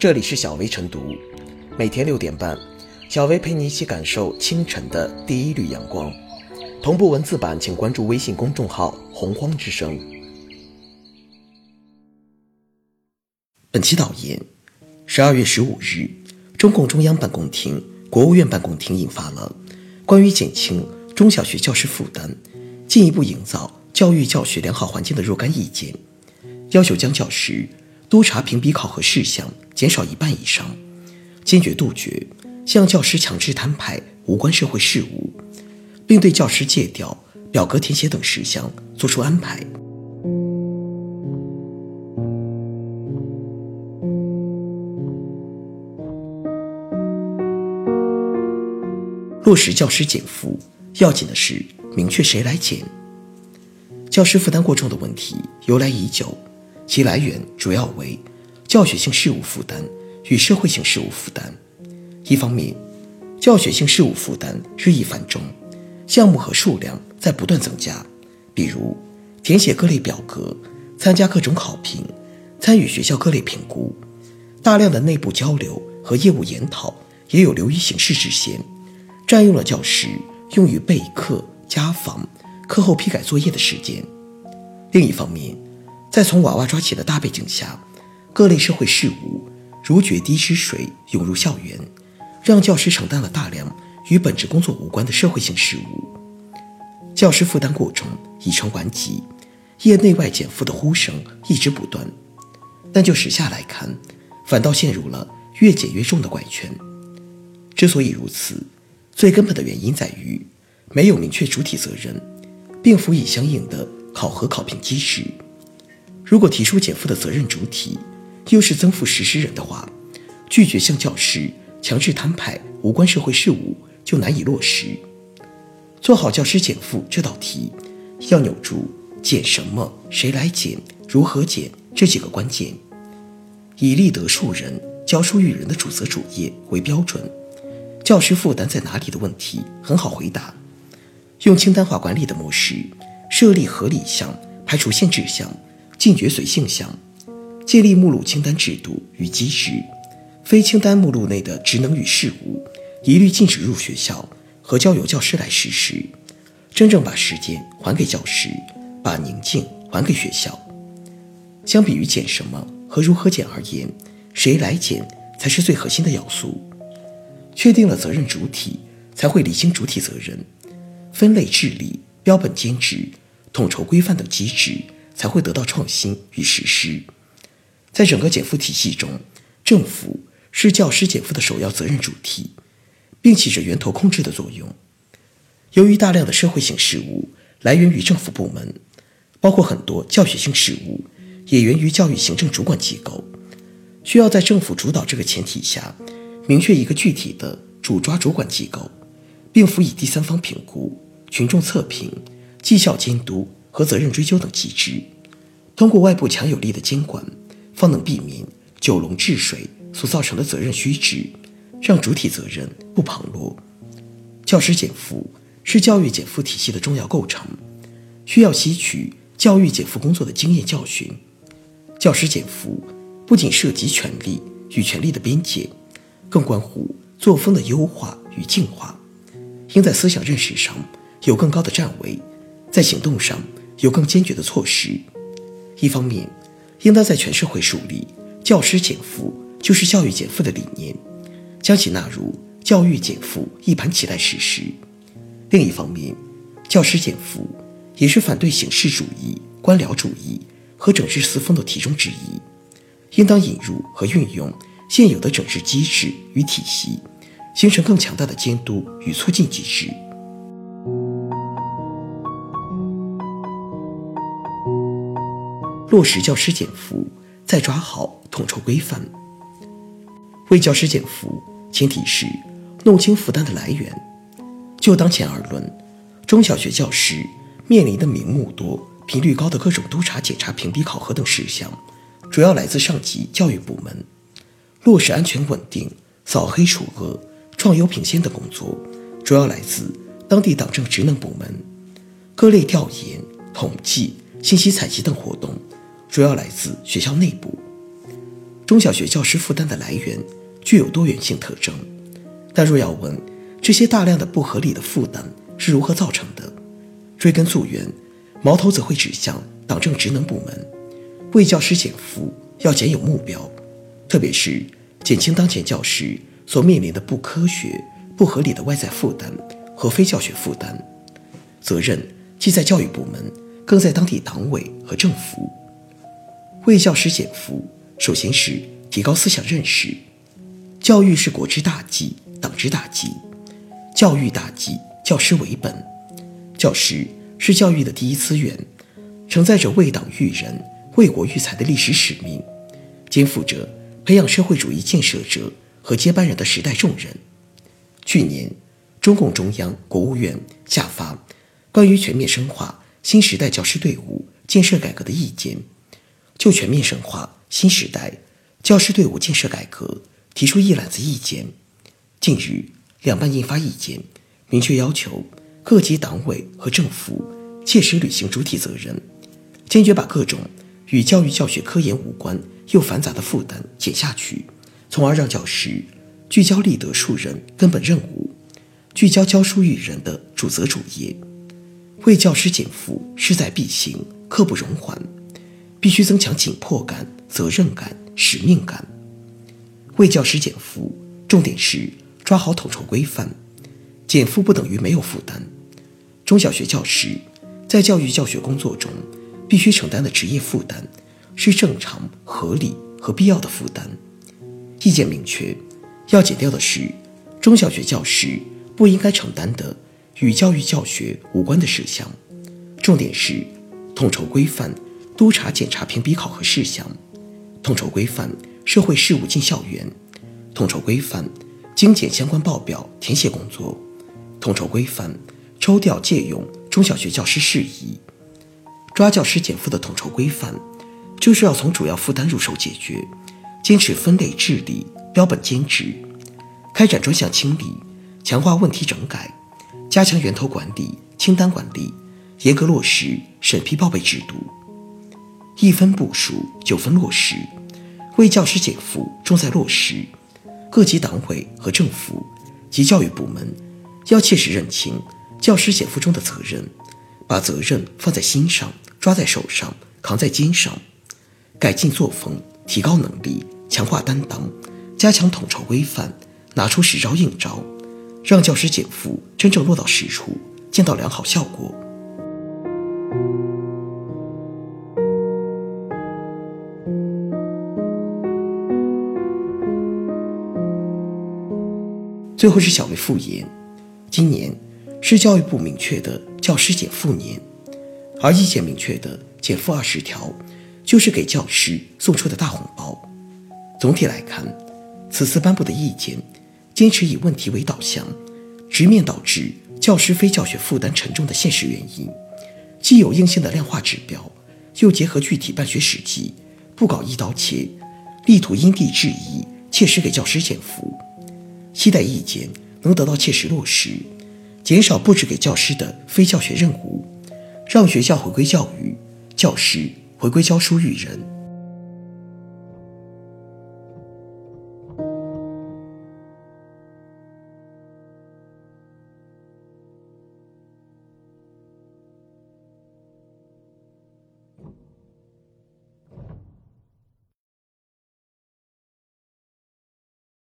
这里是小薇晨读，每天六点半，小薇陪你一起感受清晨的第一缕阳光。同步文字版，请关注微信公众号“洪荒之声”。本期导言：十二月十五日，中共中央办公厅、国务院办公厅印发了关于减轻中小学教师负担、进一步营造教育教学良好环境的若干意见，要求将教师督查评比考核事项减少一半以上，坚决杜绝向教师强制摊派无关社会事务，并对教师借调、表格填写等事项作出安排。落实教师减负，要紧的是明确谁来减。教师负担过重的问题由来已久，其来源主要为教学性事务负担与社会性事务负担。一方面，教学性事务负担日益繁重，项目和数量在不断增加，比如填写各类表格、参加各种考评、参与学校各类评估，大量的内部交流和业务研讨也有流于形式之嫌。占用了教师用于备课、家访、课后批改作业的时间。另一方面，在从娃娃抓起的大背景下，各类社会事务如决堤之水涌入校园，让教师承担了大量与本职工作无关的社会性事务。教师负担过重已成顽疾，业内外减负的呼声一直不断。但就时下来看，反倒陷入了越减越重的怪圈。之所以如此，最根本的原因在于，没有明确主体责任，并辅以相应的考核考评机制。如果提出减负的责任主体又是增负实施人的话，拒绝向教师强制摊派无关社会事务就难以落实。做好教师减负这道题，要扭住减什么、谁来减、如何减这几个关键，以立德树人、教书育人的主责主业为标准。教师负担在哪里的问题很好回答，用清单化管理的模式设立合理项，排除限制项，禁绝随性项，建立目录清单制度与机制，非清单目录内的职能与事务一律禁止入学校和交由教师来实施，真正把时间还给教师，把宁静还给学校。相比于减什么和如何减而言，谁来减才是最核心的要素。确定了责任主体，才会理清主体责任，分类治理、标本兼治、统筹规范等机制才会得到创新与实施。在整个减负体系中，政府是教师减负的首要责任主体，并起着源头控制的作用。由于大量的社会性事务来源于政府部门，包括很多教学性事务也源于教育行政主管机构，需要在政府主导这个前提下。明确一个具体的主抓主管机构，并辅以第三方评估、群众测评、绩效监督和责任追究等机制，通过外部强有力的监管，方能避免九龙治水所造成的责任虚职，让主体责任不旁落。教师减负是教育减负体系的重要构成，需要吸取教育减负工作的经验教训。教师减负不仅涉及权利与权利的边界。更关乎作风的优化与净化，应在思想认识上有更高的站位，在行动上有更坚决的措施。一方面，应当在全社会树立教师减负就是教育减负的理念，将其纳入教育减负一盘棋来实施；另一方面，教师减负也是反对形式主义、官僚主义和整治四风的题中之一，应当引入和运用。现有的整治机制与体系，形成更强大的监督与促进机制。落实教师减负，再抓好统筹规范。为教师减负，前提是弄清负担的来源。就当前而论，中小学教师面临的名目多、频率高的各种督查、检查、评比、考核等事项，主要来自上级教育部门。落实安全稳定、扫黑除恶、创优评先等工作，主要来自当地党政职能部门；各类调研、统计、信息采集等活动，主要来自学校内部。中小学教师负担的来源具有多元性特征。但若要问这些大量的不合理的负担是如何造成的，追根溯源，矛头则会指向党政职能部门。为教师减负，要减有目标，特别是减轻当前教师所面临的不科学、不合理的外在负担和非教学负担。责任既在教育部门，更在当地党委和政府。为教师减负，首先是提高思想认识。教育是国之大计。党之大计，教育大计，教师为本。教师是教育的第一资源，承载着为党育人、为国育才的历史使命，肩负着培养社会主义建设者和接班人的时代重任。去年，中共中央、国务院下发《关于全面深化新时代教师队伍建设改革的意见》，就全面深化新时代教师队伍建设改革提出一揽子意见。近日，两办印发意见，明确要求各级党委和政府切实履行主体责任，坚决把各种与教育教学科研无关又繁杂的负担减下去，从而让教师聚焦立德树人根本任务，聚焦教书育人的主责主业。为教师减负势在必行，刻不容缓，必须增强紧迫感、责任感、使命感。为教师减负，重点是。抓好统筹规范，减负不等于没有负担。中小学教师在教育教学工作中必须承担的职业负担，是正常、合理和必要的负担。意见明确，要减掉的是中小学教师不应该承担的与教育教学无关的事项。重点是统筹规范督查检查评比考核事项，统筹规范社会事务进校园，统筹规范。精简相关报表填写工作，统筹规范抽调借用中小学教师事宜，抓教师减负的统筹规范，就是要从主要负担入手解决，坚持分类治理、标本兼治，开展专项清理，强化问题整改，加强源头管理、清单管理，严格落实审批报备制度，一分部署，九分落实，为教师减负重在落实。各级党委和政府及教育部门要切实认清教师减负中的责任，把责任放在心上，抓在手上，扛在肩上，改进作风，提高能力，强化担当，加强统筹规范，拿出实招硬招，让教师减负真正落到实处，见到良好效果。最后是小微复言，今年是教育部明确的教师减负年，而意见明确的减负二十条，就是给教师送出的大红包。总体来看，此次颁布的意见，坚持以问题为导向，直面导致教师非教学负担沉重的现实原因，既有硬性的量化指标，又结合具体办学实际，不搞一刀切，力图因地制宜，切实给教师减负。期待意见能得到切实落实，减少布置给教师的非教学任务，让学校回归教育，教师回归教书育人。